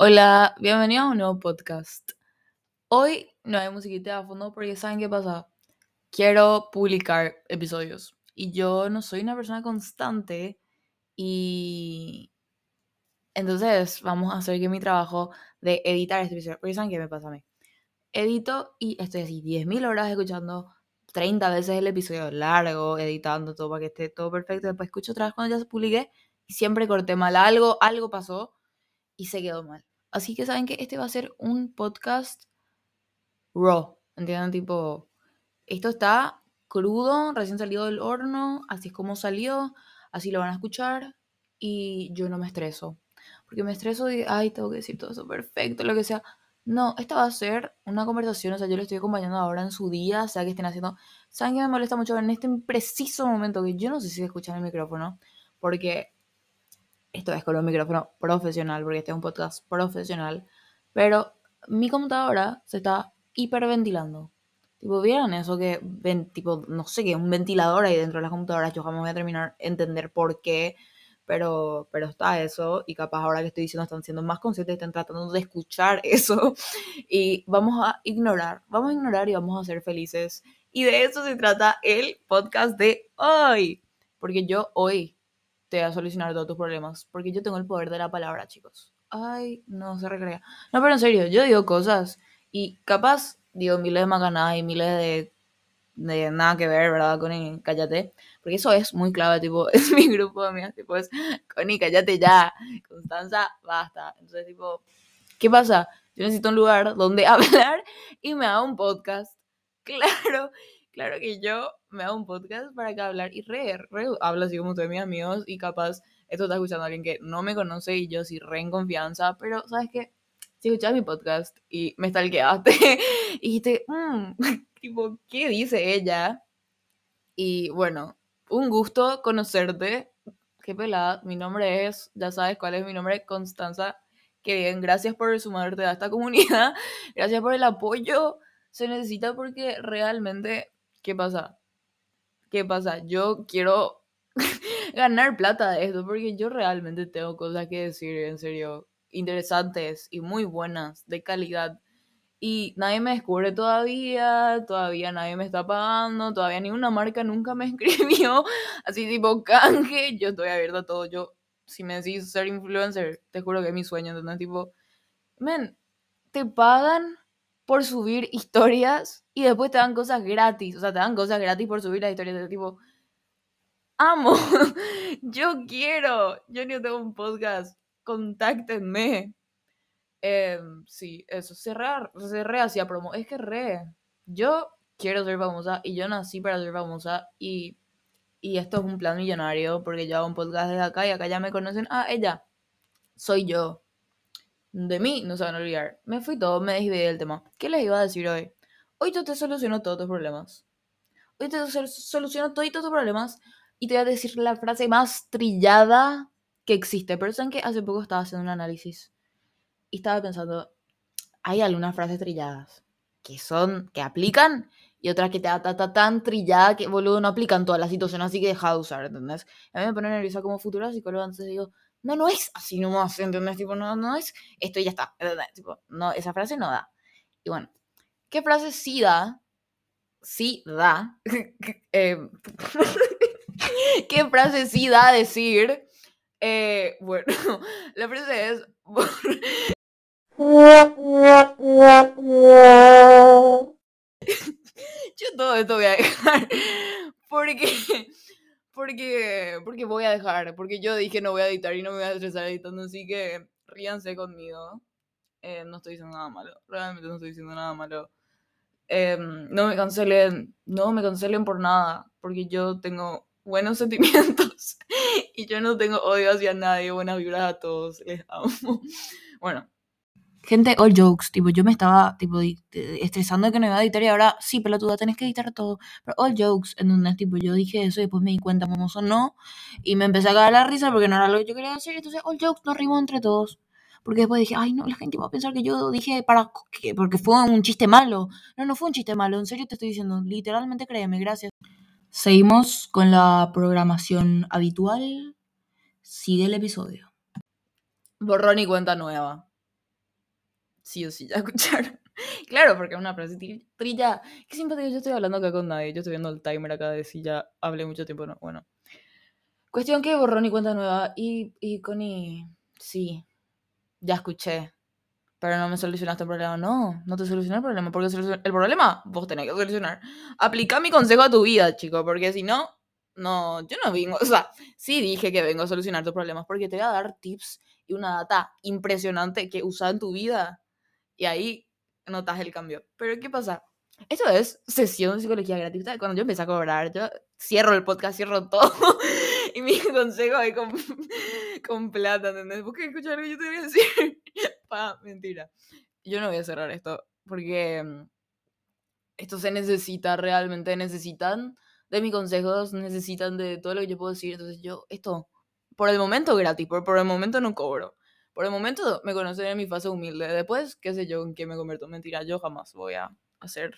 Hola, bienvenidos a un nuevo podcast. Hoy no hay musiquita de fondo porque ¿saben qué pasa? Quiero publicar episodios y yo no soy una persona constante y entonces vamos a hacer que mi trabajo de editar este episodio, porque ¿saben qué me pasa a mí? Edito y estoy así 10.000 horas escuchando 30 veces el episodio largo, editando todo para que esté todo perfecto, después escucho otra vez cuando ya se publique y siempre corté mal algo, algo pasó y se quedó mal. Así que saben que este va a ser un podcast raw, ¿entienden? Tipo, esto está crudo, recién salido del horno, así es como salió, así lo van a escuchar y yo no me estreso. Porque me estreso de, ay, tengo que decir todo eso perfecto, lo que sea. No, esta va a ser una conversación, o sea, yo le estoy acompañando ahora en su día, o sea, que estén haciendo... ¿Saben qué me molesta mucho en este preciso momento que yo no sé si escuchan el micrófono? Porque esto es con un micrófono profesional, porque este es un podcast profesional, pero mi computadora se está hiperventilando. Tipo, ¿vieron eso que ven, tipo, no sé qué, un ventilador ahí dentro de las computadoras? Yo jamás voy a terminar entender por qué, pero, pero está eso, y capaz ahora que estoy diciendo están siendo más conscientes, están tratando de escuchar eso, y vamos a ignorar, vamos a ignorar y vamos a ser felices. Y de eso se trata el podcast de hoy, porque yo hoy te va a solucionar todos tus problemas. Porque yo tengo el poder de la palabra, chicos. Ay, no se recrea. No, pero en serio, yo digo cosas y capaz digo miles de macanadas y miles de, de nada que ver, ¿verdad? Con el cállate. Porque eso es muy clave, tipo, es mi grupo de amigas, tipo, es Connie, cállate ya. Constanza, basta. Entonces, tipo, ¿qué pasa? Yo necesito un lugar donde hablar y me haga un podcast. Claro, claro que yo me hago un podcast para que hablar y re, re hablo así como de mis amigos y capaz esto está escuchando a alguien que no me conoce y yo sí re en confianza, pero ¿sabes qué? Si escuchas mi podcast y me stalkeaste y dijiste, mmm, tipo, ¿qué dice ella? Y bueno, un gusto conocerte. Qué pelada, mi nombre es, ya sabes cuál es mi nombre, Constanza. Qué bien, gracias por sumarte a esta comunidad, gracias por el apoyo. Se necesita porque realmente, ¿qué pasa? ¿qué pasa? Yo quiero ganar plata de esto porque yo realmente tengo cosas que decir, en serio, interesantes y muy buenas, de calidad. Y nadie me descubre todavía, todavía nadie me está pagando, todavía ni una marca nunca me escribió, así tipo canje, yo estoy abierta a todo, yo, si me decís ser influencer, te juro que es mi sueño, entonces tipo, men, te pagan por subir historias y después te dan cosas gratis. O sea, te dan cosas gratis por subir las historias de tipo. Amo, yo quiero, yo no tengo un podcast, contáctenme. Em, sí, eso, cerrar, cerré hacia promo. Es que re, yo quiero ser famosa y yo nací para ser famosa y, y esto es un plan millonario porque yo hago un podcast desde acá y acá ya me conocen. Ah, ella, soy yo de mí no se van a olvidar. Me fui todo, me desvié del tema. ¿Qué les iba a decir hoy? Hoy yo te soluciono todos tus problemas. Hoy te soluciono todos tus problemas y te voy a decir la frase más trillada que existe. Pero saben que hace poco estaba haciendo un análisis y estaba pensando, hay algunas frases trilladas que son, que aplican y otras que te ta, tan trillada que, boludo, no aplican todas las situaciones, así que deja de usar, ¿entendés? A mí me pone nerviosa como futura psicóloga, entonces digo, no, no es así nomás, ¿entendés? Tipo, no, no es esto y ya está, no, esa frase no da. Y bueno, ¿qué frase sí da? Sí da. Em, ¿Qué frase sí da decir? Eh, bueno, la frase es... Yo todo esto voy a dejar porque porque, porque voy a dejar, porque yo dije no voy a editar y no me voy a estresar editando, así que ríanse conmigo. Eh, no estoy diciendo nada malo, realmente no estoy diciendo nada malo. Em, no me cancelen, no me cancelen por nada, porque yo tengo buenos sentimientos y yo no tengo odio hacia nadie, buenas vibras a todos, les amo. Bueno, Gente, all jokes, tipo, yo me estaba, tipo, estresando de que no iba a editar y ahora, sí, pelotuda, tenés que editar todo. Pero all jokes, en donde, tipo, yo dije eso y después me di cuenta, o no, y me empecé a cagar la risa porque no era lo que yo quería decir, entonces all jokes nos rimos entre todos. Porque después dije, ay, no, la gente va a pensar que yo dije para, que, porque fue un chiste malo. No, no fue un chiste malo, en serio te estoy diciendo, literalmente créeme, gracias. Seguimos con la programación habitual. Sigue el episodio. Borrón y cuenta nueva. Sí o sí ya escucharon. claro, porque es una frase trilla. Qué simpático, yo estoy hablando acá con nadie. Yo estoy viendo el timer acá de si ya hablé mucho tiempo no. Bueno. Cuestión que borró ni cuenta nueva. Y, y Connie, sí, ya escuché. Pero no me solucionaste el problema. No, no te solucioné el problema. Porque el problema vos tenés que solucionar. Aplica mi consejo a tu vida, chico. Porque si no, no, yo no vengo. O sea, sí dije que vengo a solucionar tus problemas. Porque te voy a dar tips y una data impresionante que usas en tu vida. Y ahí notas el cambio. Pero ¿qué pasa? Esto es sesión de psicología gratuita. Cuando yo empecé a cobrar, yo cierro el podcast, cierro todo. y mi consejo es con, con plata, ¿entendés? ¿Vos escuchar lo que yo te voy a decir? pa, mentira. Yo no voy a cerrar esto porque mm, esto se necesita, realmente necesitan de mis consejos, necesitan de todo lo que yo puedo decir. Entonces yo, esto, por el momento gratis, por el momento no cobro. Por el momento me conocen en mi fase humilde. Después, qué sé yo, en qué me convierto. Mentira, yo jamás voy a hacer,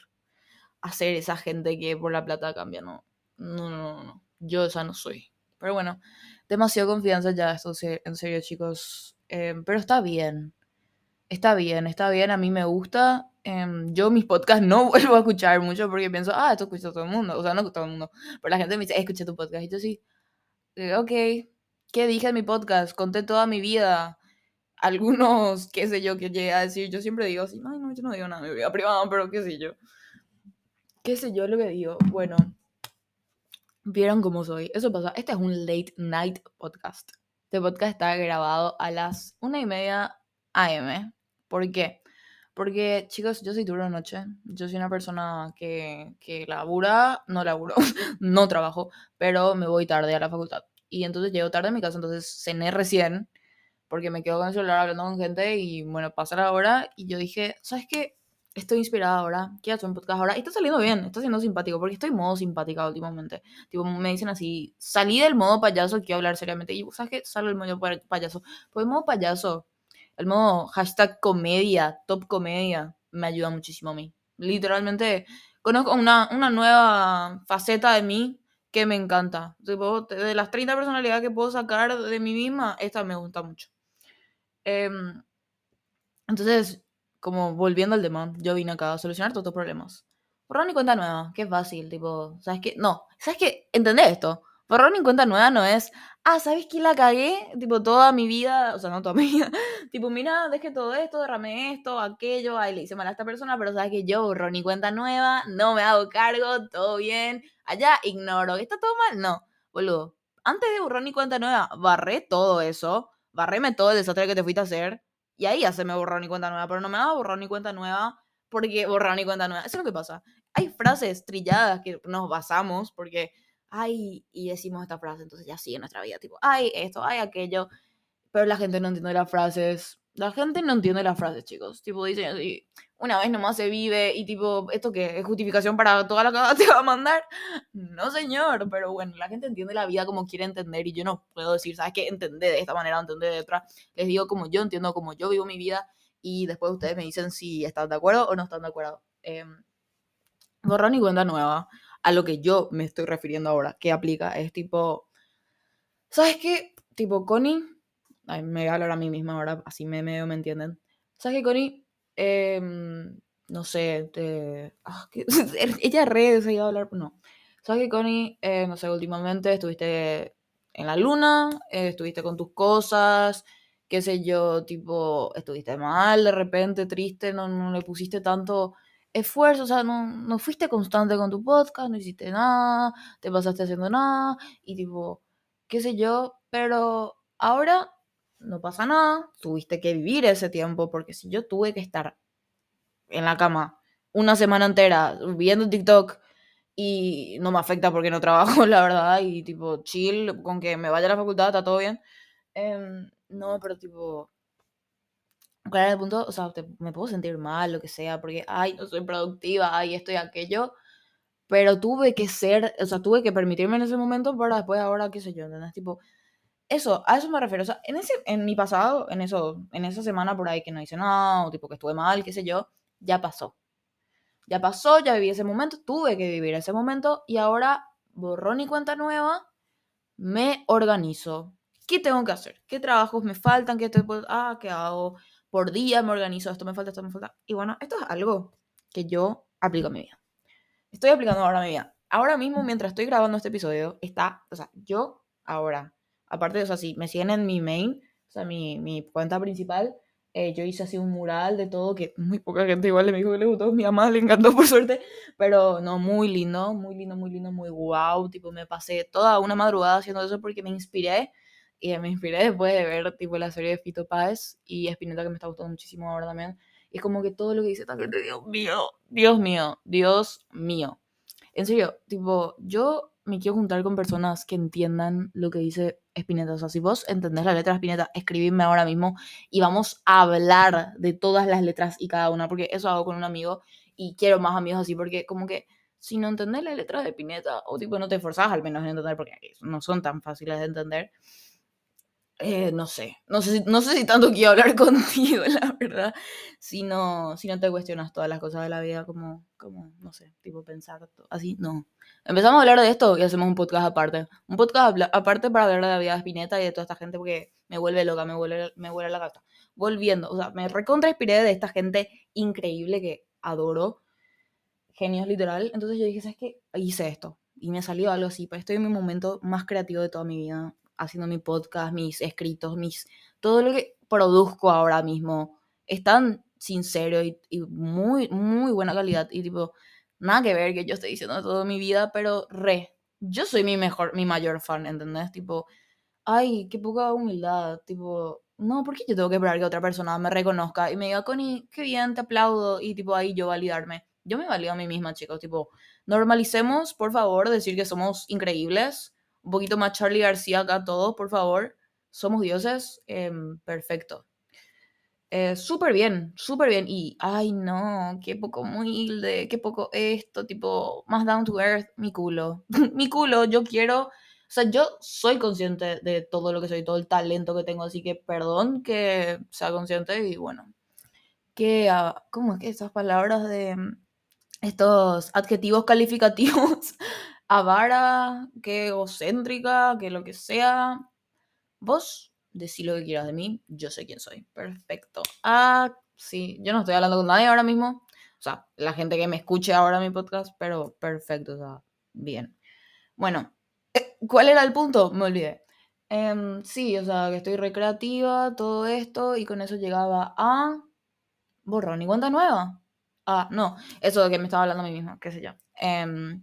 hacer esa gente que por la plata cambia. No, no, no, no. Yo esa no soy. Pero bueno, demasiado confianza ya, esto en serio, chicos. Em, pero está bien. Está bien, está bien, a mí me gusta. Em, yo mis podcasts no vuelvo a escuchar mucho porque pienso, ah, esto escucha todo el mundo. O sea, no todo el mundo. Pero la gente me dice, escuché tu podcast. Y yo sí, eh, ok, ¿qué dije en mi podcast? Conté toda mi vida algunos, qué sé yo, que llegué a decir, yo siempre digo así, ay, no, yo no digo nada de mi vida privada, pero qué sé yo. ¿Qué sé yo lo que digo? Bueno, vieron cómo soy. Eso pasa. Este es un late night podcast. Este podcast está grabado a las una y media AM. ¿Por qué? Porque, chicos, yo soy turno de noche. Yo soy una persona que, que labura, no laburo, no trabajo, pero me voy tarde a la facultad. Y entonces llego tarde a mi casa, entonces cené recién porque me quedo con el celular hablando con gente y bueno, pasa la hora y yo dije, ¿sabes qué? Estoy inspirada ahora, quiero hacer un podcast ahora y está saliendo bien, está siendo simpático porque estoy modo simpática últimamente. Tipo, me dicen así, salí del modo payaso, quiero hablar seriamente. Y ¿sabes qué? Salgo del modo payaso. Pues el modo payaso, el modo hashtag comedia, top comedia, me ayuda muchísimo a mí. Literalmente, conozco una, una nueva faceta de mí que me encanta. Tipo, de las 30 personalidades que puedo sacar de mí misma, esta me gusta mucho. Em, entonces, como volviendo al tema, yo vine acá a solucionar todos tus problemas. Borrón y cuenta nueva, qué fácil, tipo, ¿sabes qué? No, ¿sabes qué? ¿Entendés esto? Borrón y cuenta nueva no es, ah, ¿sabes qué la cagué? Tipo, toda mi vida, o sea, no toda mi vida, tipo, mira, dejé todo esto, derramé esto, aquello, ahí le hice mal a esta persona, pero ¿sabes que Yo borrón y cuenta nueva, no me hago cargo, todo bien, allá ignoro, ¿está todo mal? No, boludo. Antes de borrón y cuenta nueva, barré todo eso, barreme todo el desastre que te fuiste a hacer y ahí ya se me borró ni cuenta nueva, pero no me a borrar ni cuenta nueva porque borrar ni cuenta nueva. Eso es lo que pasa. Hay frases trilladas que nos basamos porque, ay, y decimos esta frase, entonces ya sigue nuestra vida, tipo, ay, esto, ay, aquello, pero la gente no entiende las frases la gente no entiende las frases, chicos. Tipo, dicen así, una vez nomás se vive y tipo, ¿esto qué? ¿Es justificación para toda la que te va a mandar? No, señor, pero bueno, la gente entiende la vida como quiere entender y yo no puedo decir, ¿sabes qué? Entender de esta manera, entender de otra. Les digo como yo entiendo, como yo vivo mi vida y después ustedes me dicen si están de acuerdo o no están de acuerdo. Eh, borrón y cuenta nueva. A lo que yo me estoy refiriendo ahora, que aplica, es tipo, ¿sabes qué? Tipo, Connie me voy a hablar a mí misma ahora, así me medio me entienden. ¿Sabes qué, Connie? Em, no sé, te... Ah, ella re se iba a hablar, no. ¿Sabes qué, Connie? Eh, no sé, últimamente estuviste en la luna, eh, estuviste con tus cosas, qué sé yo, tipo, estuviste mal de repente, triste, no, no le pusiste tanto esfuerzo, o sea, no, no fuiste constante con tu podcast, no hiciste nada, te pasaste haciendo nada, y tipo, qué sé yo, pero ahora no pasa nada, tuviste que vivir ese tiempo, porque si yo tuve que estar en la cama una semana entera viendo TikTok y no me afecta porque no trabajo, la verdad, y tipo chill, con que me vaya a la facultad, está todo bien. Em, no, pero tipo, claro, el punto, o sea, me puedo sentir mal, lo que sea, porque, ay, no soy productiva, ay, esto y aquello, pero tuve que ser, o sea, tuve que permitirme en ese momento para después ahora, qué sé yo, ¿entendés? Tipo, eso, a eso me refiero. O sea, en, ese, en mi pasado, en, eso, en esa semana por ahí que no hice nada, o tipo que estuve mal, qué sé yo, ya pasó. Ya pasó, ya viví ese momento, tuve que vivir ese momento y ahora, borrón y cuenta nueva, me organizo. ¿Qué tengo que hacer? ¿Qué trabajos me faltan? ¿Qué te Ah, ¿qué hago? por día me organizo, esto me falta, esto me falta. Y bueno, esto es algo que yo aplico en mi vida. Estoy aplicando ahora en mi vida. Ahora mismo, mientras estoy grabando este episodio, está, o sea, yo ahora, aparte o sea, si me siguen en mi main, o sea, mi, mi cuenta principal, eh, yo hice así un mural de todo, que muy poca gente igual le dijo que le gustó, mi mamá le encantó por suerte, pero no, muy lindo, muy lindo, muy lindo, muy wow, tipo me pasé toda una madrugada haciendo eso porque me inspiré, y me inspiré después de ver tipo la serie de Fito Páez y Espineta que me está gustando muchísimo ahora también, y es como que todo lo que dice esta gente, Dios mío, Dios mío, Dios mío, en serio, tipo, yo me quiero juntar con personas que entiendan lo que dice Spinetta. O sea, si vos entendés la letra de Spinetta, escribidme ahora mismo y vamos a hablar de todas las letras y cada una, porque eso hago con un amigo y quiero más amigos así, porque como que si no entendés las letras de Spinetta, o tipo no te esforzás al menos en entender, porque no son tan fáciles de entender, eh, no sé, no sé, no sé si tanto quiero hablar contigo, la verdad, si no, si no te cuestionas todas las cosas de la vida, como, como no sé, tipo pensar así, no. Empezamos a hablar de esto y hacemos un podcast aparte. Un podcast aparte para hablar de la vida de Spinetta y de toda esta gente porque me vuelve loca, me vuelve, me vuelve la gata. Volviendo, o sea, me recontra inspiré de esta gente increíble que adoro. Genios, literal. Entonces yo dije, ¿sabes qué? Hice esto. Y me salió algo así. Pues estoy en mi momento más creativo de toda mi vida haciendo mi podcast, mis escritos, mis todo lo que produzco ahora mismo es tan sincero y, muy, muy buena calidad. Y tipo, nada que ver que yo estoy diciendo toda mi vida, pero re, yo soy mi mejor, mi mayor fan, ¿entendés? Tipo, ay, qué poca humildad, tipo, no, ¿por qué yo tengo que esperar que otra persona me reconozca y me diga, Connie, qué bien, te aplaudo, y tipo, ahí yo validarme? Yo me valido a mí misma, chicos, tipo, normalicemos, por favor, decir que somos increíbles, un poquito más Charlie García acá todos, por favor. Somos dioses. Em, perfecto. Eh, súper bien, súper bien. Y, ay, no, qué poco humilde, qué poco esto, tipo, más down to earth, mi culo. mi culo, yo quiero. O sea, yo soy consciente de todo lo que soy, todo el talento que tengo, así que perdón que sea consciente y bueno. Que, ah, ¿cómo es que esas palabras de estos adjetivos calificativos avara, que egocéntrica, que lo que sea. Vos decís lo que quieras de mí, yo sé quién soy. Perfecto. Ah, sí, yo no estoy hablando con nadie ahora mismo. O sea, la gente que me escuche ahora mi podcast, pero perfecto, o sea, bien. Bueno, eh, ¿cuál era el punto? Me olvidé. Em, sí, o sea, que estoy recreativa, todo esto, y con eso llegaba a borrón y cuenta nueva. Ah, no, eso de que me estaba hablando a mí misma, qué sé yo. Eh,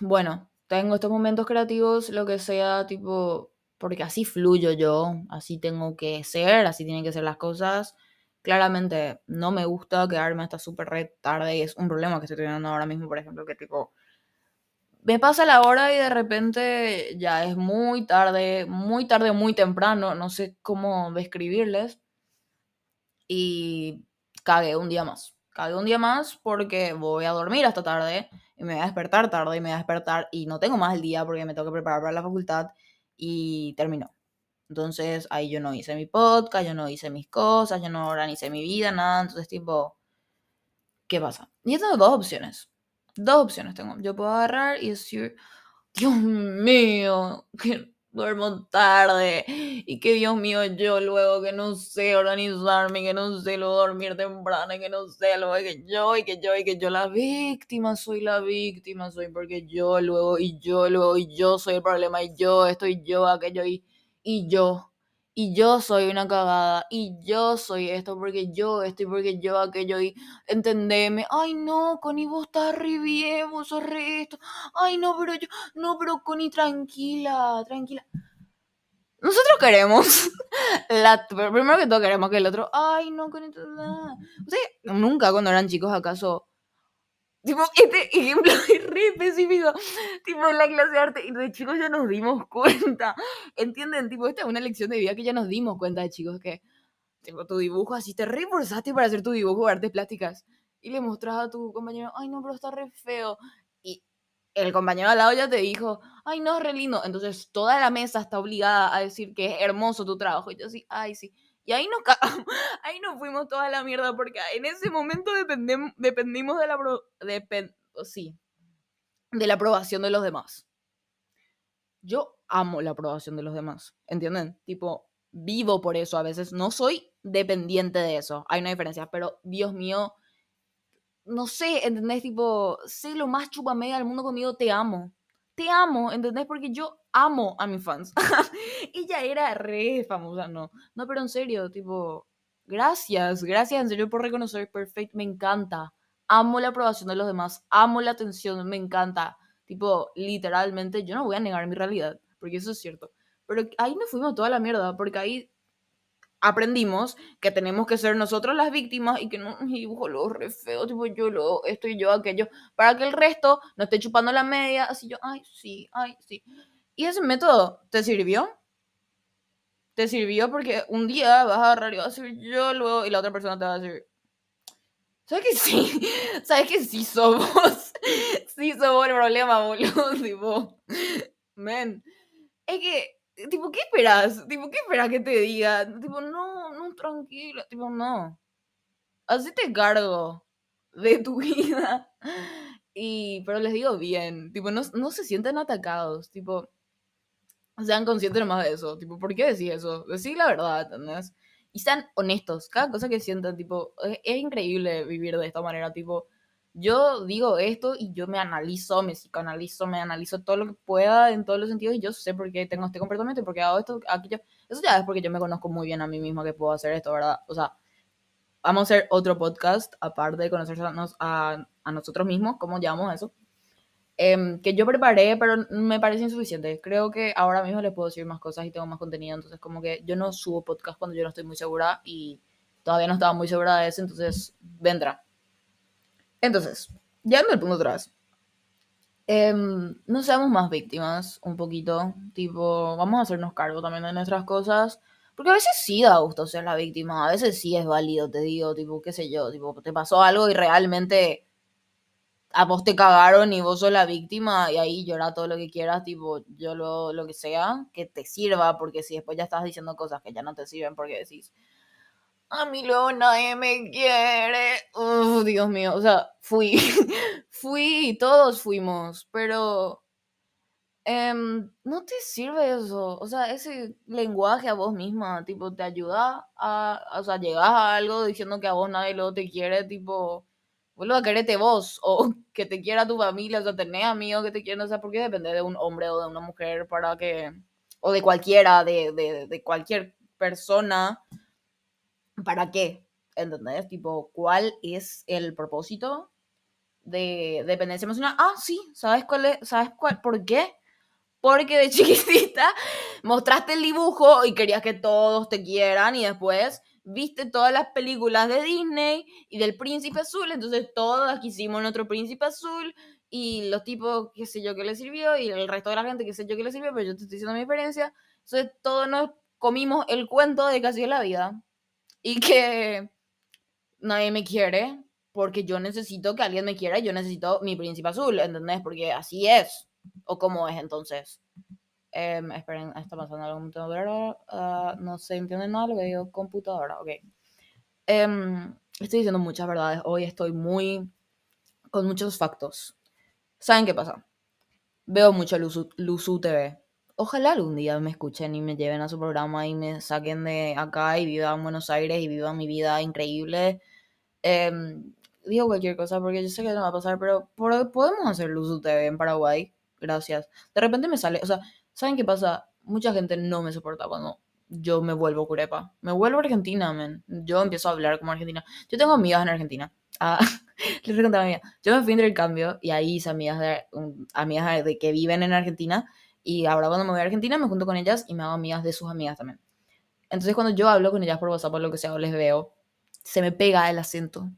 bueno, tengo estos momentos creativos, lo que sea, tipo, porque así fluyo yo, así tengo que ser, así tienen que ser las cosas. Claramente no me gusta quedarme hasta súper tarde y es un problema que estoy teniendo ahora mismo, por ejemplo, que tipo, me pasa la hora y de repente ya es muy tarde, muy tarde, muy temprano, no sé cómo describirles. Y cagué un día más. Cagué un día más porque voy a dormir hasta tarde y me voy a despertar tarde y me voy a despertar y no tengo más el día porque me tengo que preparar para la facultad y terminó. Entonces ahí yo no hice mi podcast, yo no hice mis cosas, yo no organicé mi vida, nada. Entonces tipo, ¿qué pasa? Y tengo dos opciones. Dos opciones tengo. Yo puedo agarrar y decir, Dios mío, que duermo tarde y que Dios mío yo luego que no sé organizarme, que no sé luego dormir temprano que no sé luego que yo y que yo y que yo la víctima soy la víctima soy porque yo luego y yo luego y yo soy el problema y yo estoy yo aquello y, y yo y yo soy una cagada, y yo soy esto porque yo estoy porque yo aquello, y entendeme, ay no, Connie, vos estás re bien, vos sos esto, ay no, pero yo, no, pero Connie, tranquila, tranquila. Nosotros queremos, la, primero que todo queremos que el otro, ay no, Connie, o nunca cuando eran chicos acaso Tipo, este ejemplo es re específico. Tipo, en la clase de arte, y de chicos ya nos dimos cuenta. ¿Entienden? Tipo, esta es una lección de vida que ya nos dimos cuenta chicos que, tipo, tu dibujo así te reforzaste para hacer tu dibujo de artes plásticas. Y le mostras a tu compañero, ay, no, pero está re feo. Y el compañero al lado ya te dijo, ay, no, es re lindo. Entonces, toda la mesa está obligada a decir que es hermoso tu trabajo. Y yo así, ay, sí. Y ahí nos, ahí nos fuimos toda la mierda porque en ese momento dependimos de la, sí, de la aprobación de los demás. Yo amo la aprobación de los demás, ¿entienden? Tipo, vivo por eso a veces. No soy dependiente de eso. Hay una diferencia, pero Dios mío, no sé, ¿entendés? Tipo, sé lo más chupamega del mundo conmigo, te amo. Te amo, ¿entendés? Porque yo amo a mis fans. Ella era re famosa, no. No, pero en serio, tipo, gracias, gracias en serio por reconocer Perfect, me encanta. Amo la aprobación de los demás, amo la atención, me encanta. Tipo, literalmente, yo no voy a negar mi realidad, porque eso es cierto. Pero ahí nos fuimos toda la mierda, porque ahí aprendimos que tenemos que ser nosotros las víctimas y que no dibujo lo re feo, tipo yo lo, esto y yo aquello, para que el resto no esté chupando la media, así yo, ay, sí, ay, sí. ¿Y ese método te sirvió? Te sirvió porque un día vas a agarrar y vas a decir yo luego y la otra persona te va a decir, ¿sabes que sí? ¿Sabes que sí somos? sí somos el problema, boludo, tipo, men. Es que tipo, ¿qué esperas? Tipo, ¿qué esperas que te diga? Tipo, no, no, tranquilo, tipo, no. Así te cargo de tu vida. Y, pero les digo bien, tipo, no, no se sienten atacados, tipo, sean conscientes nomás de eso, tipo, ¿por qué decís eso? Decir la verdad, ¿entendés? Y sean honestos, cada cosa que sientan, tipo, es increíble vivir de esta manera, tipo, yo digo esto y yo me analizo, me psicoanalizo, me analizo todo lo que pueda en todos los sentidos y yo sé por qué tengo este comportamiento y por qué hago esto, aquello. Eso ya es porque yo me conozco muy bien a mí mismo que puedo hacer esto, ¿verdad? O sea, vamos a hacer otro podcast aparte de conocernos a, a nosotros mismos, ¿cómo llamamos eso? Em, que yo preparé, pero me parece insuficiente. Creo que ahora mismo les puedo decir más cosas y tengo más contenido, entonces como que yo no subo podcast cuando yo no estoy muy segura y todavía no estaba muy segura de eso, entonces vendrá. Entonces, en el punto atrás. Em, no seamos más víctimas, un poquito. Tipo, vamos a hacernos cargo también de nuestras cosas. Porque a veces sí da gusto ser la víctima, a veces sí es válido, te digo, tipo, qué sé yo, tipo, te pasó algo y realmente a vos te cagaron y vos sos la víctima y ahí llora todo lo que quieras, tipo, yo lo, lo que sea, que te sirva, porque si después ya estás diciendo cosas que ya no te sirven porque decís, a mí luego nadie me quiere. Uf, Dios mío, o sea, fui, fui, todos fuimos, pero em, no te sirve eso, o sea, ese lenguaje a vos misma, tipo, te ayuda a, o sea, llegas a algo diciendo que a vos nadie luego te quiere, tipo, vuelvo a quererte vos, o que te quiera tu familia, o sea, tenés amigos que te quieren, o sea, porque depende de un hombre o de una mujer para que, o de cualquiera, de, de, de cualquier persona ¿para qué? ¿Entendés? Tipo, ¿cuál es el propósito de dependencia emocional? Ah, sí, ¿sabes cuál es? ¿Sabes cuál? ¿Por qué? Porque de chiquitita mostraste el dibujo y querías que todos te quieran y después viste todas las películas de Disney y del príncipe azul, entonces todas quisimos nuestro príncipe azul y los tipos, qué sé yo, qué les sirvió y el resto de la gente, qué sé yo, qué les sirvió, pero yo te estoy diciendo mi experiencia. Entonces todos nos comimos el cuento de casi la vida y que nadie me quiere porque yo necesito que alguien me quiera yo necesito mi príncipe azul, ¿entendés? Porque así es. ¿O cómo es entonces? Em, esperen, está pasando algo computadora. Uh, no se entiende nada lo que digo computadora. Ok. Em, estoy diciendo muchas verdades. Hoy estoy muy. con muchos factos. ¿Saben qué pasa? Veo mucho Luzu TV ojalá algún día me escuchen y me lleven a su programa y me saquen de acá y vivan en Buenos Aires y vivan mi vida increíble. Em, digo cualquier cosa porque yo sé que no va a pasar, pero podemos hacer Luz TV en Paraguay. Gracias. De repente me sale, o sea, ¿saben qué pasa? Mucha gente no me soporta cuando yo me vuelvo curepa. Me vuelvo argentina, men. Yo empiezo a hablar como argentina. Yo tengo amigas en Argentina. Ah, les voy a mía. Yo me fui en el cambio y ahí hice amigas de, amigas de que viven en Argentina y ahora cuando me voy a Argentina me junto con ellas y me hago amigas de sus amigas también. Entonces cuando yo hablo con ellas por WhatsApp o lo que sea o les veo, se me pega el acento.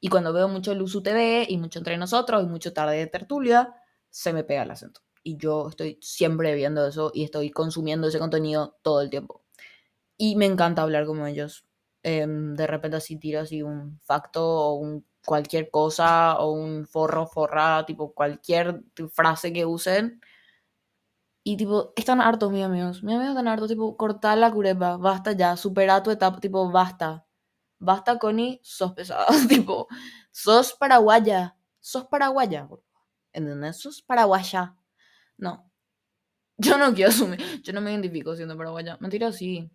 Y cuando veo mucho Luzu TV y mucho Entre Nosotros y mucho Tarde de Tertulia, se me pega el acento. Y yo estoy siempre viendo eso y estoy consumiendo ese contenido todo el tiempo. Y me encanta hablar como ellos. Em, de repente así tiro así un facto o un cualquier cosa o un forro, forra, tipo cualquier frase que usen y tipo, están hartos mis amigos. Mis amigos están hartos, tipo, cortar la curepa, basta ya, supera tu etapa, tipo, basta. Basta, Connie, sos pesada. tipo, sos paraguaya. Sos paraguaya, ¿entendés? Sos paraguaya. No. Yo no quiero asumir. Yo no me identifico siendo paraguaya. Mentira, sí.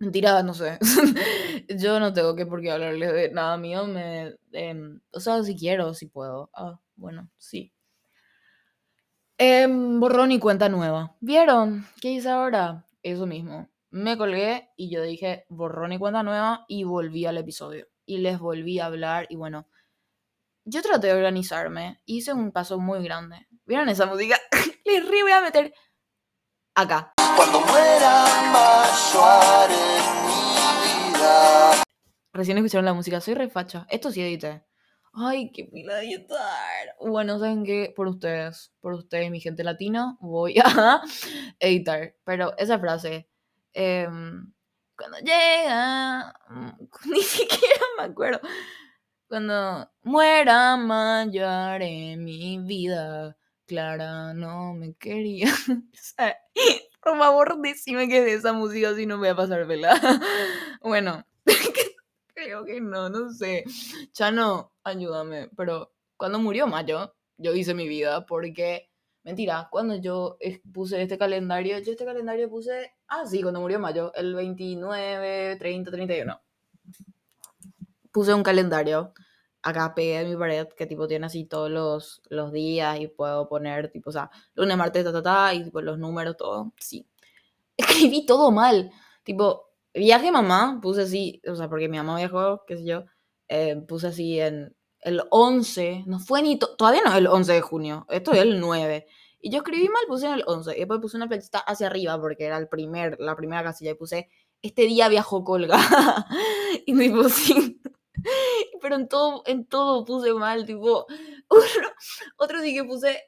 Mentira, no sé. Yo no tengo que por qué hablarles de nada mío. Me, em, o sea, si quiero, si puedo. Ah, bueno, sí. Em, borrón y cuenta nueva. ¿Vieron? ¿Qué hice ahora? Eso mismo. Me colgué y yo dije borrón y cuenta nueva y volví al episodio. Y les volví a hablar y bueno, yo traté de organizarme. Hice un paso muy grande. ¿Vieron esa música? Les río, voy a meter acá. Cuando muera en mi vida. Recién escucharon la música, soy refacha. Esto sí edité. Ay, qué pila de editar. Bueno, ¿saben qué? Por ustedes, por ustedes, mi gente latina, voy a editar. Pero esa frase, em, cuando llega, ni siquiera me acuerdo. Cuando muera, mayor en mi vida. Clara no me quería. por favor, decime que es esa música si no voy a pasar vela. bueno, creo que no, no sé. Chano, ayúdame. Pero cuando murió Mayo, yo hice mi vida porque, mentira, cuando yo puse este calendario, yo este calendario puse, ah, sí, cuando murió Mayo, el 29, 30, 31. Puse un calendario acá pegué mi pared que tipo tiene así todos los, los días y puedo poner tipo, o sea, lunes, martes, ta, ta, ta, y tipo los números, todo, sí. Escribí todo mal, tipo, viaje mamá, puse así, o sea, porque mi mamá viajó, qué sé yo, eh, puse así en el 11, no fue ni, todavía no es el 11 de junio, esto es el 9. Y yo escribí mal, puse en el 11, y después puse una flechita hacia arriba porque era el primer, la primera casilla, y puse, este día viajó colga. y me puse pero en todo, en todo puse mal, tipo, otro, otro sí que puse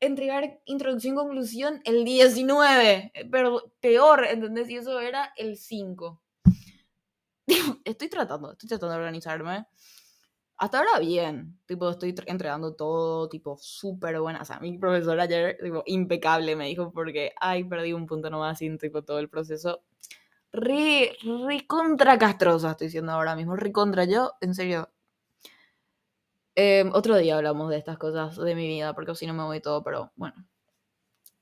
entregar introducción conclusión el 19, eh, pero peor, ¿entendés? Y eso era el 5. Estoy tratando, estoy tratando de organizarme. Hasta ahora bien, tipo, estoy entregando todo, tipo, súper buena. O sea, mi profesora ayer, tipo, impecable me dijo porque, ay, perdí un punto nomás sin, tipo, todo el proceso. Re, re contra castrosa estoy diciendo ahora mismo, re contra. Yo, en serio, Em, otro día hablamos de estas cosas de mi vida, porque si no me voy todo, pero bueno.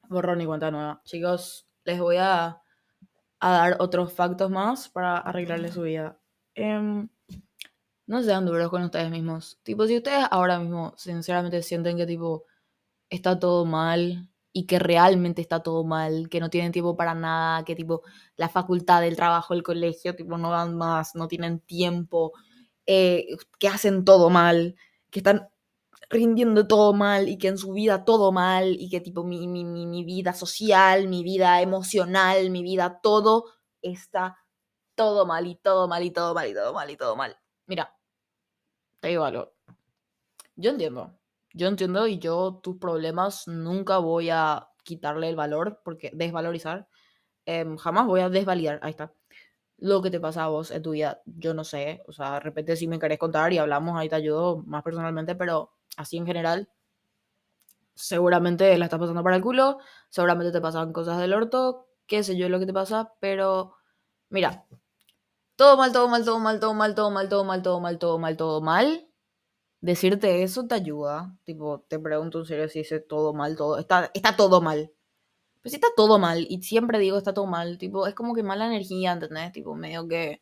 Borrón y cuenta nueva. Chicos, les voy a, a dar otros factos más para arreglarles su vida. Em, no sean duros con ustedes mismos. Tipo, si ustedes ahora mismo sinceramente sienten que tipo está todo mal y que realmente está todo mal, que no tienen tiempo para nada, que tipo la facultad, el trabajo, el colegio, tipo no van más, no tienen tiempo, eh, que hacen todo mal, que están rindiendo todo mal y que en su vida todo mal y que tipo mi, mi, mi, vida social, mi vida emocional, mi vida, todo está todo mal y todo mal y todo mal y todo mal y todo mal. Mira, te digo algo. Yo entiendo. Yo entiendo y yo tus problemas nunca voy a quitarle el valor, porque desvalorizar, em, jamás voy a desvalidar, ahí está, lo que te pasa a vos en tu vida, yo no sé, o sea, de repente si me querés contar y hablamos, ahí te ayudo más personalmente, pero así en general, seguramente la estás pasando para el culo, seguramente te pasan cosas del orto, qué sé yo lo que te pasa, pero mira, todo mal, todo mal, todo mal, todo mal, todo mal, todo mal, todo mal, todo mal, todo mal. Decirte eso te ayuda. Tipo, te pregunto en serio si dice todo mal, todo. Está, está todo mal. Pues está todo mal, y siempre digo está todo mal, tipo, es como que mala energía, ¿entendés? Tipo, medio que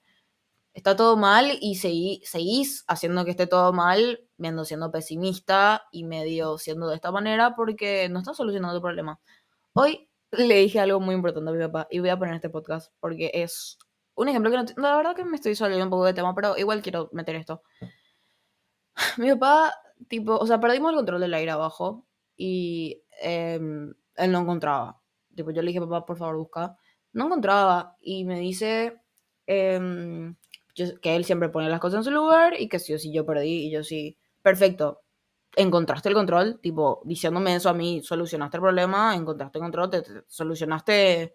está todo mal y seguís haciendo que esté todo mal, viendo siendo pesimista y medio siendo de esta manera porque no está solucionando el problema. Hoy le dije algo muy importante a mi papá y voy a poner este podcast porque es un ejemplo que no, la verdad que me estoy saliendo un poco de tema, pero igual quiero meter esto. Mi papá, tipo, o sea, perdimos el control del aire abajo y em, él no encontraba. Tipo, yo le dije, papá, por favor, busca. No encontraba. Y me dice em, que él siempre pone las cosas en su lugar y que sí o sí yo perdí. Y yo sí, perfecto. Encontraste el control, tipo, diciéndome eso a mí, solucionaste el problema, encontraste el control, te, solucionaste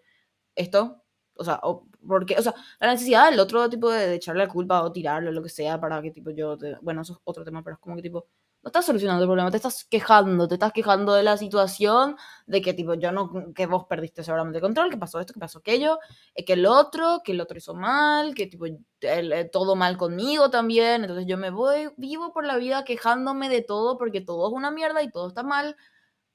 esto. O sea, porque, o sea, la necesidad del otro tipo de, echarle la culpa o tirarlo, lo que sea, para que tipo yo, bueno, eso es otro tema, pero es como que tipo, no estás solucionando el problema, te estás quejando, te estás quejando de la situación, de que tipo, yo no, que vos perdiste seguramente el control, que pasó esto, que pasó aquello, eh, que el otro, que el otro hizo mal, que tipo, eh, todo mal conmigo también, entonces yo me voy, vivo por la vida quejándome de todo porque todo es una mierda y todo está mal,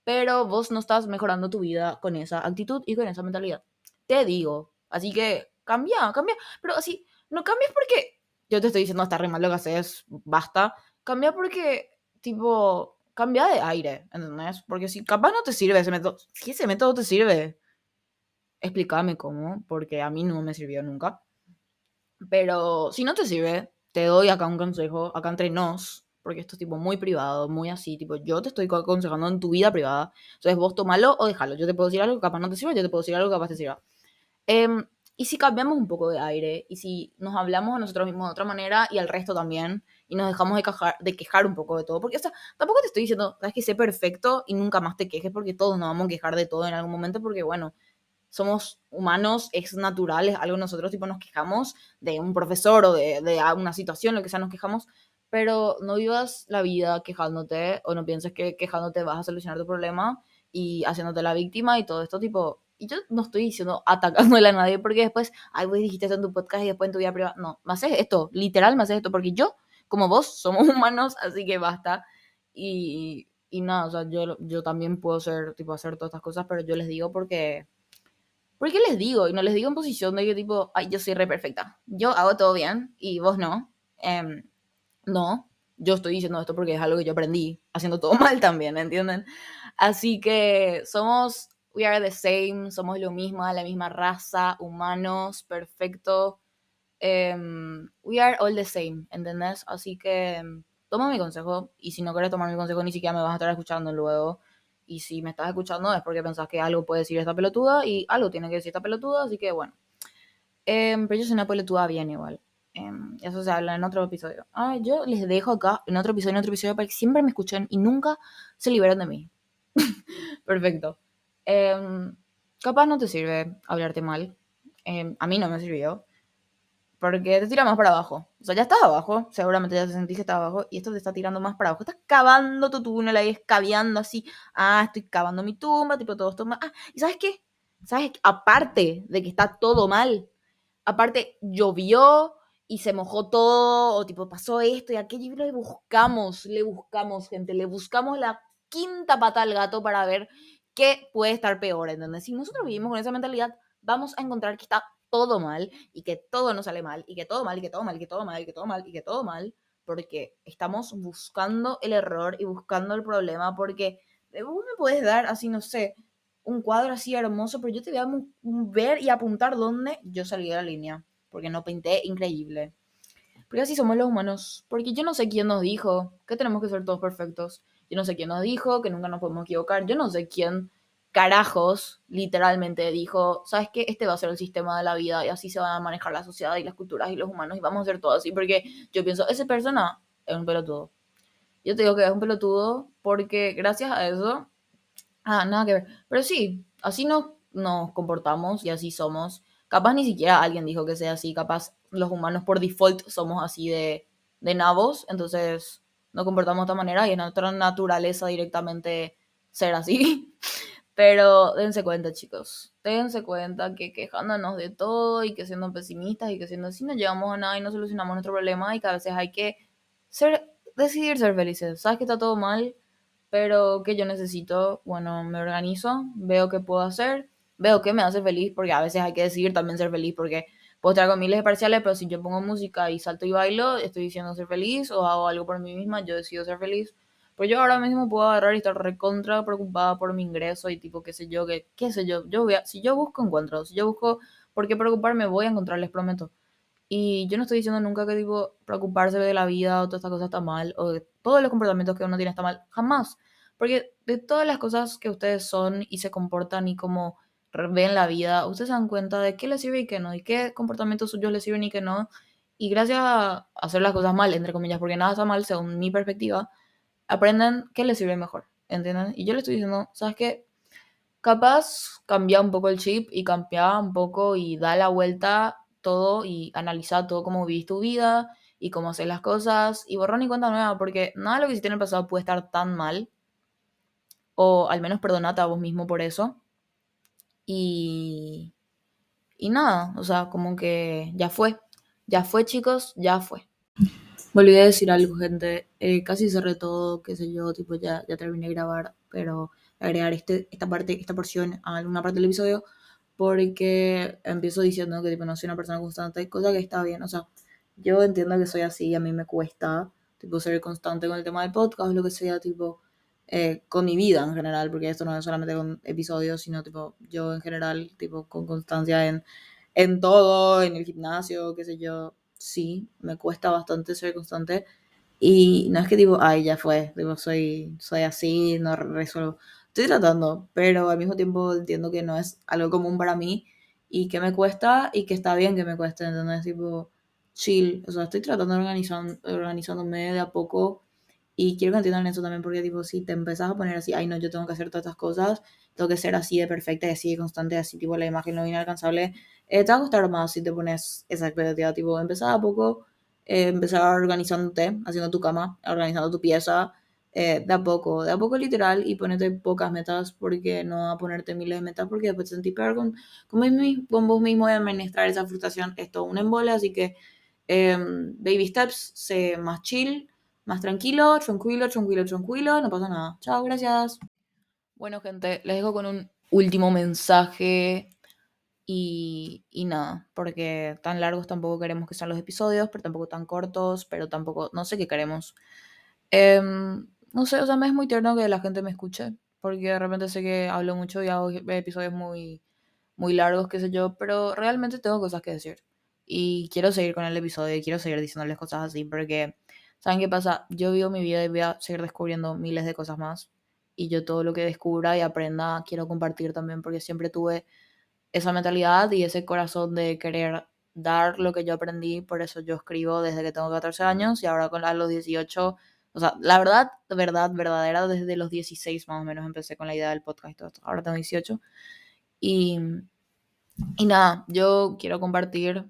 pero vos no estás mejorando tu vida con esa actitud y con esa mentalidad. Te digo, así que cambia, cambia. Pero así, no cambias porque yo te estoy diciendo, está re mal lo que haces, basta. Cambia porque, tipo, cambia de aire, ¿entendés? Porque si capaz no te sirve ese método, si ese método te sirve, explícame cómo, porque a mí no me sirvió nunca. Pero si no te sirve, te doy acá un consejo, acá entre nos, porque esto es tipo muy privado, muy así, tipo yo te estoy aconsejando en tu vida privada. Entonces vos tomalo o déjalo. Yo te puedo decir algo que capaz no te sirva, yo te puedo decir algo que capaz te sirva. Em, y si cambiamos un poco de aire, y si nos hablamos a nosotros mismos de otra manera y al resto también, y nos dejamos de quejar, de quejar un poco de todo, porque, o sea, tampoco te estoy diciendo, sabes que sé perfecto y nunca más te quejes, porque todos nos vamos a quejar de todo en algún momento, porque bueno, somos humanos, es natural, es algo nosotros tipo nos quejamos de un profesor o de, de una situación, lo que sea, nos quejamos, pero no vivas la vida quejándote o no pienses que quejándote vas a solucionar tu problema y haciéndote la víctima y todo esto tipo... Y yo no estoy diciendo atacándole a nadie porque después, ay, vos dijiste esto en tu podcast y después en tu vida privada. No, me haces esto, literal me haces esto porque yo, como vos, somos humanos, así que basta. Y, y nada, o sea, yo, yo también puedo ser, tipo, hacer todas estas cosas, pero yo les digo porque ¿Por qué les digo? Y no les digo en posición de que tipo, ay, yo soy re perfecta. Yo hago todo bien y vos no. Em, no, yo estoy diciendo esto porque es algo que yo aprendí haciendo todo mal también, ¿entienden? Así que somos, we are the same, somos lo mismo, la misma raza, humanos, perfecto. Em, we are all the same, ¿entendés? Así que em, toma mi consejo y si no quieres tomar mi consejo ni siquiera me vas a estar escuchando luego. Y si me estás escuchando es porque pensás que algo puede decir esta pelotuda y algo tiene que decir esta pelotuda, así que bueno. pero yo soy una pelotuda bien igual. Eso se habla en otro episodio. Ah, yo les dejo acá en otro episodio, en otro episodio, para que siempre me escuchen y nunca se liberen de mí. Perfecto. Em, capaz no te sirve hablarte mal. Em, a mí no me sirvió. Porque te tira más para abajo. O sea, ya estás abajo. Seguramente ya te sentís que estás abajo. Y esto te está tirando más para abajo. Estás cavando tu túnel ahí, escabeando así. Ah, estoy cavando mi tumba, tipo todo esto mal. Ah, ¿y sabes qué? ¿Sabes? Aparte de que está todo mal. Aparte, llovió, y se mojó todo, o tipo pasó esto y aquello, y le buscamos, le buscamos, gente, le buscamos la quinta pata al gato para ver qué puede estar peor, ¿entendés? Si nosotros vivimos con esa mentalidad, vamos a encontrar que está todo mal y que todo nos sale mal y que todo mal y que todo mal y que todo mal y que todo mal y que todo mal, porque estamos buscando el error y buscando el problema, porque vos me puedes dar así, no sé, un cuadro así hermoso, pero yo te voy a ver y apuntar dónde yo salí de la línea porque no pinté increíble. Porque así somos los humanos. Porque yo no sé quién nos dijo que tenemos que ser todos perfectos. Yo no sé quién nos dijo que nunca nos podemos equivocar. Yo no sé quién carajos literalmente dijo, ¿sabes qué? Este va a ser el sistema de la vida y así se va a manejar la sociedad y las culturas y los humanos y vamos a hacer todo así. Porque yo pienso, esa persona es un pelotudo. Yo te digo que es un pelotudo porque gracias a eso... Ah, nada que ver. Pero sí, así nos, nos comportamos y así somos. Capaz ni siquiera alguien dijo que sea así, capaz los humanos por default somos así de, de nabos, entonces nos comportamos de esta manera y es nuestra naturaleza directamente ser así. Pero dense cuenta, chicos. Dense cuenta que quejándonos de todo y que siendo pesimistas y que siendo así no llegamos a nada y no solucionamos nuestro problema y que a veces hay que ser, decidir ser felices. Sabes que está todo mal, pero que yo necesito, bueno, me organizo, veo qué puedo hacer veo que me hace feliz, porque a veces hay que decidir también ser feliz, porque puedo estar con miles de parciales, pero si yo pongo música y salto y bailo, estoy diciendo ser feliz, o hago algo por mí misma, yo decido ser feliz. Pues yo ahora mismo puedo agarrar y estar recontra preocupada por mi ingreso y tipo, qué sé yo, que, qué sé yo, yo voy a, si yo busco, encuentro, si yo busco por qué preocuparme, voy a encontrar, les prometo. Y yo no estoy diciendo nunca que tipo, preocuparse de la vida o toda esta cosa está mal, o de todos los comportamientos que uno tiene está mal, jamás. Porque de todas las cosas que ustedes son y se comportan y como ven la vida, ustedes se dan cuenta de qué les sirve y qué no, y qué comportamientos suyos les sirven y qué no. Y gracias a hacer las cosas mal, entre comillas, porque nada está mal según mi perspectiva, aprenden qué les sirve mejor, ¿entienden? Y yo le estoy diciendo, ¿sabes qué? Capaz cambia un poco el chip y cambia un poco y da la vuelta todo y analiza todo cómo vivís tu vida y cómo haces las cosas y borrón y cuenta nueva, porque nada de lo que hiciste en el pasado puede estar tan mal, o al menos perdonate a vos mismo por eso. Y, y nada, o sea, como que ya fue. Ya fue, chicos, ya fue. Me olvidé de decir algo, gente. Eh, casi cerré todo, qué sé yo, tipo, ya, ya terminé de grabar, pero agregar este, esta parte, esta porción a alguna parte del episodio, porque empiezo diciendo que tipo no soy una persona constante, cosa que está bien, o sea, yo entiendo que soy así a mí me cuesta tipo ser constante con el tema del podcast, lo que sea, tipo eh, con mi vida en general, porque esto no es solamente con episodios, sino tipo yo en general, tipo con constancia en, en todo, en el gimnasio, qué sé yo, sí, me cuesta bastante ser constante. Y no es que tipo, ay, ya fue, tipo, soy, soy así, no resuelvo. Estoy tratando, pero al mismo tiempo entiendo que no es algo común para mí y que me cuesta y que está bien que me cueste, entonces tipo, chill, o sea, estoy tratando de organizar, organizándome de a poco y quiero que entiendan eso también porque tipo, si te empezás a poner así, ay no, yo tengo que hacer todas estas cosas, tengo que ser así de perfecta y así de constante, así tipo la imagen no inalcanzable, eh, te va a costar más si te pones esa expectativa, tipo, empezar a poco, eh, empezar organizándote, haciendo tu cama, organizando tu pieza, eh, de a poco, de a poco literal y ponerte pocas metas porque no a ponerte miles de metas porque después te sentís peor con, con, vos mismo y administrar esa frustración es todo un embole, así que em, baby steps, sé más chill, más tranquilo, tranquilo, tranquilo, tranquilo, no pasa nada. Chao, gracias. Bueno, gente, les dejo con un último mensaje y, y, nada, porque tan largos tampoco queremos que sean los episodios, pero tampoco tan cortos, pero tampoco, no sé qué queremos. Em, no sé, o sea, me es muy tierno que la gente me escuche, porque de repente sé que hablo mucho y hago episodios muy, muy largos, qué sé yo, pero realmente tengo cosas que decir. Y quiero seguir con el episodio y quiero seguir diciéndoles cosas así, porque, ¿saben qué pasa? Yo vivo mi vida y voy a seguir descubriendo miles de cosas más. Y yo todo lo que descubra y aprenda quiero compartir también, porque siempre tuve esa mentalidad y ese corazón de querer dar lo que yo aprendí. Por eso yo escribo desde que tengo 14 años y ahora con los 18 o sea, la verdad, verdad, verdadera, desde los 16 más o menos empecé con la idea del podcast y todo esto. Ahora tengo 18. Y, y nada, yo quiero compartir.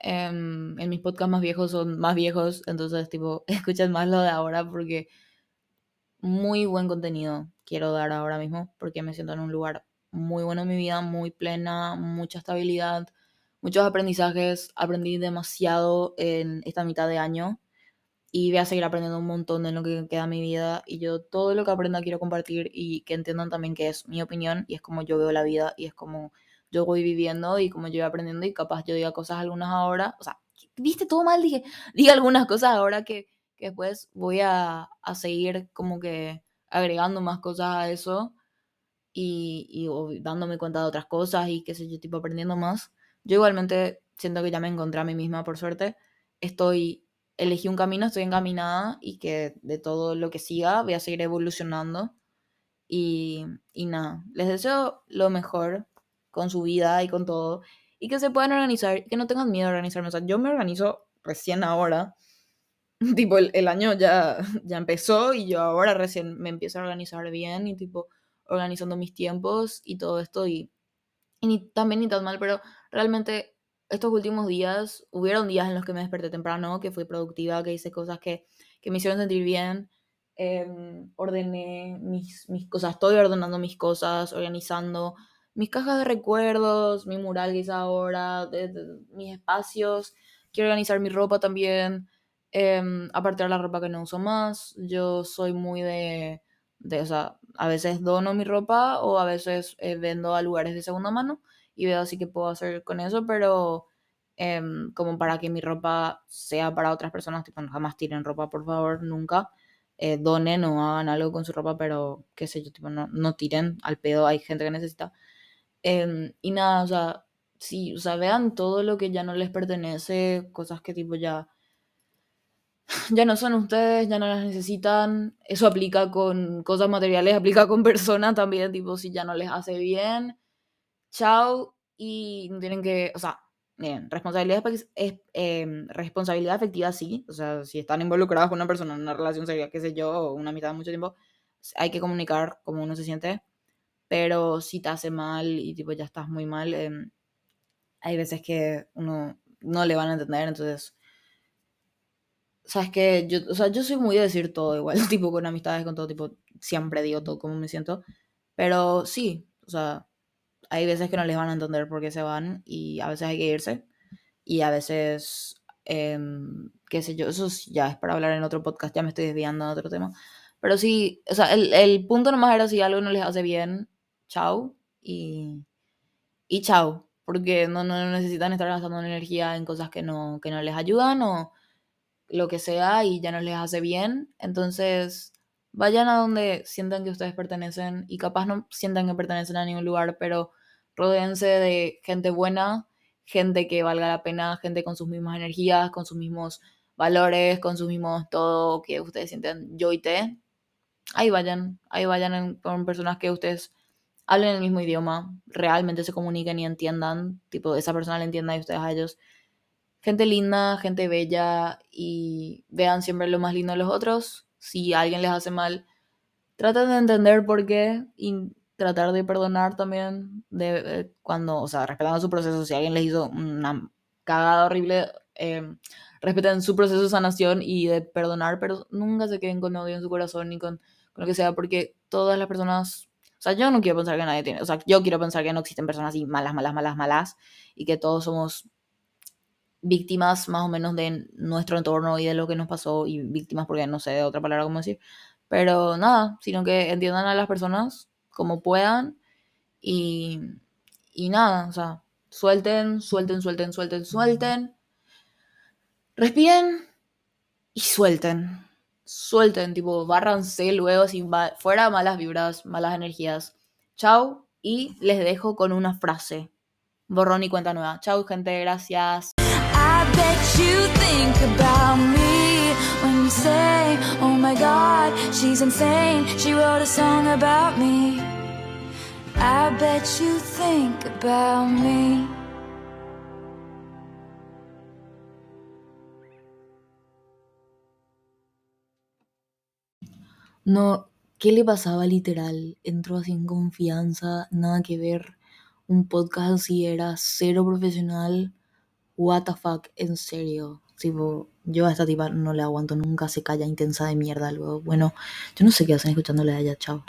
En mis podcasts más viejos son más viejos, entonces, tipo, escuchen más lo de ahora porque muy buen contenido quiero dar ahora mismo porque me siento en un lugar muy bueno en mi vida, muy plena, mucha estabilidad, muchos aprendizajes. Aprendí demasiado en esta mitad de año y voy a seguir aprendiendo un montón en lo que queda mi vida y yo todo lo que aprenda quiero compartir y que entiendan también que es mi opinión y es como yo veo la vida y es como yo voy viviendo y como yo voy aprendiendo y capaz yo diga cosas algunas ahora, o sea, viste todo mal, dije, diga algunas cosas ahora que, que después voy a, a, seguir como que agregando más cosas a eso y, y dándome cuenta de otras cosas y qué sé yo, tipo aprendiendo más. Yo igualmente siento que ya me encontré a mí misma, por suerte. Estoy elegí un camino, estoy encaminada y que de todo lo que siga voy a seguir evolucionando. Y, y nada, les deseo lo mejor con su vida y con todo. Y que se puedan organizar, que no tengan miedo a organizarme. O sea, yo me organizo recién ahora. tipo, el, año ya, ya empezó y yo ahora recién me empiezo a organizar bien y tipo organizando mis tiempos y todo esto. Y, y ni, también ni tan mal, pero realmente estos últimos días, hubieron días en los que me desperté temprano, que fui productiva, que hice cosas que, que me hicieron sentir bien. Em, ordené mis, mis cosas, estoy ordenando mis cosas, organizando mis cajas de recuerdos, mi mural que hice ahora, de, mis espacios. Quiero organizar mi ropa también, eh, apartar la ropa que no uso más. Yo soy muy de, de, o sea, a veces dono mi ropa o a veces eh, vendo a lugares de segunda mano y veo así que puedo hacer con eso, pero em, como para que mi ropa sea para otras personas, tipo, jamás tiren ropa, por favor, nunca. Eh, donen o hagan algo con su ropa, pero qué sé yo, tipo, no, no tiren al pedo, hay gente que necesita. Em, y nada, o sea, sí, o sea, vean todo lo que ya no les pertenece, cosas que tipo ya ya no son ustedes, ya no las necesitan. Eso aplica con cosas materiales, aplica con personas también, tipo, si ya no les hace bien, chao, y no tienen que, o sea, miren, responsabilidad, es, em, responsabilidad afectiva sí, o sea, si están involucrados con una persona en una relación seria, qué sé yo, una mitad de mucho tiempo, hay que comunicar cómo uno se siente, pero si te hace mal y tipo ya estás muy mal, em, hay veces que uno no le van a entender, entonces, sabes que yo, o sea, yo soy muy de decir todo igual, tipo con amistades, con todo tipo, siempre digo todo cómo me siento, pero sí, o sea, hay veces que no les van a entender por qué se van y a veces hay que irse y a veces, em, qué sé yo, eso ya es para hablar en otro podcast, ya me estoy desviando de otro tema. Pero sí, o sea, el, el punto nomás era si algo no les hace bien, chao. Y, y chao, porque no, no necesitan estar gastando energía en cosas que no, que no les ayudan o lo que sea y ya no les hace bien. Entonces, vayan a donde sientan que ustedes pertenecen y capaz no sientan que pertenecen a ningún lugar, pero rodeense de gente buena, gente que valga la pena, gente con sus mismas energías, con sus mismos valores, con sus mismos todo que ustedes sienten yo y te. Ahí vayan, ahí vayan con personas que ustedes hablen el mismo idioma, realmente se comuniquen y entiendan, tipo, esa persona le entienda y ustedes a ellos. Gente linda, gente bella y vean siempre lo más lindo de los otros. Si alguien les hace mal, traten de entender por qué y tratar de perdonar también de eh, cuando, o sea, respetando su proceso, si alguien les hizo una cagada horrible, eh, respeten su proceso de sanación y de perdonar, pero nunca se queden con odio en su corazón ni con, con lo que sea, porque todas las personas sea, yo no quiero pensar que nadie tiene, o sea, yo quiero pensar que no existen personas así malas, malas, malas, malas, y que todos somos víctimas más o menos de nuestro entorno y de lo que nos pasó, y víctimas porque no sé de otra palabra cómo decir, pero nada, sino que entiendan a las personas como puedan y, y nada, o sea, suelten, suelten, suelten, suelten, suelten, respiren y suelten suelten, tipo, bárranse luego sin fuera malas vibras, malas energías. Chau y les dejo con una frase. Borrón y cuenta nueva. Chau, gente, gracias. No, ¿qué le pasaba literal? Entró en confianza, nada que ver. Un podcast así era cero profesional. What the fuck, en serio. Tipo, yo a esta tipa no le aguanto nunca, se calla intensa de mierda luego. Bueno, yo no sé qué hacen escuchándole a ella, chao.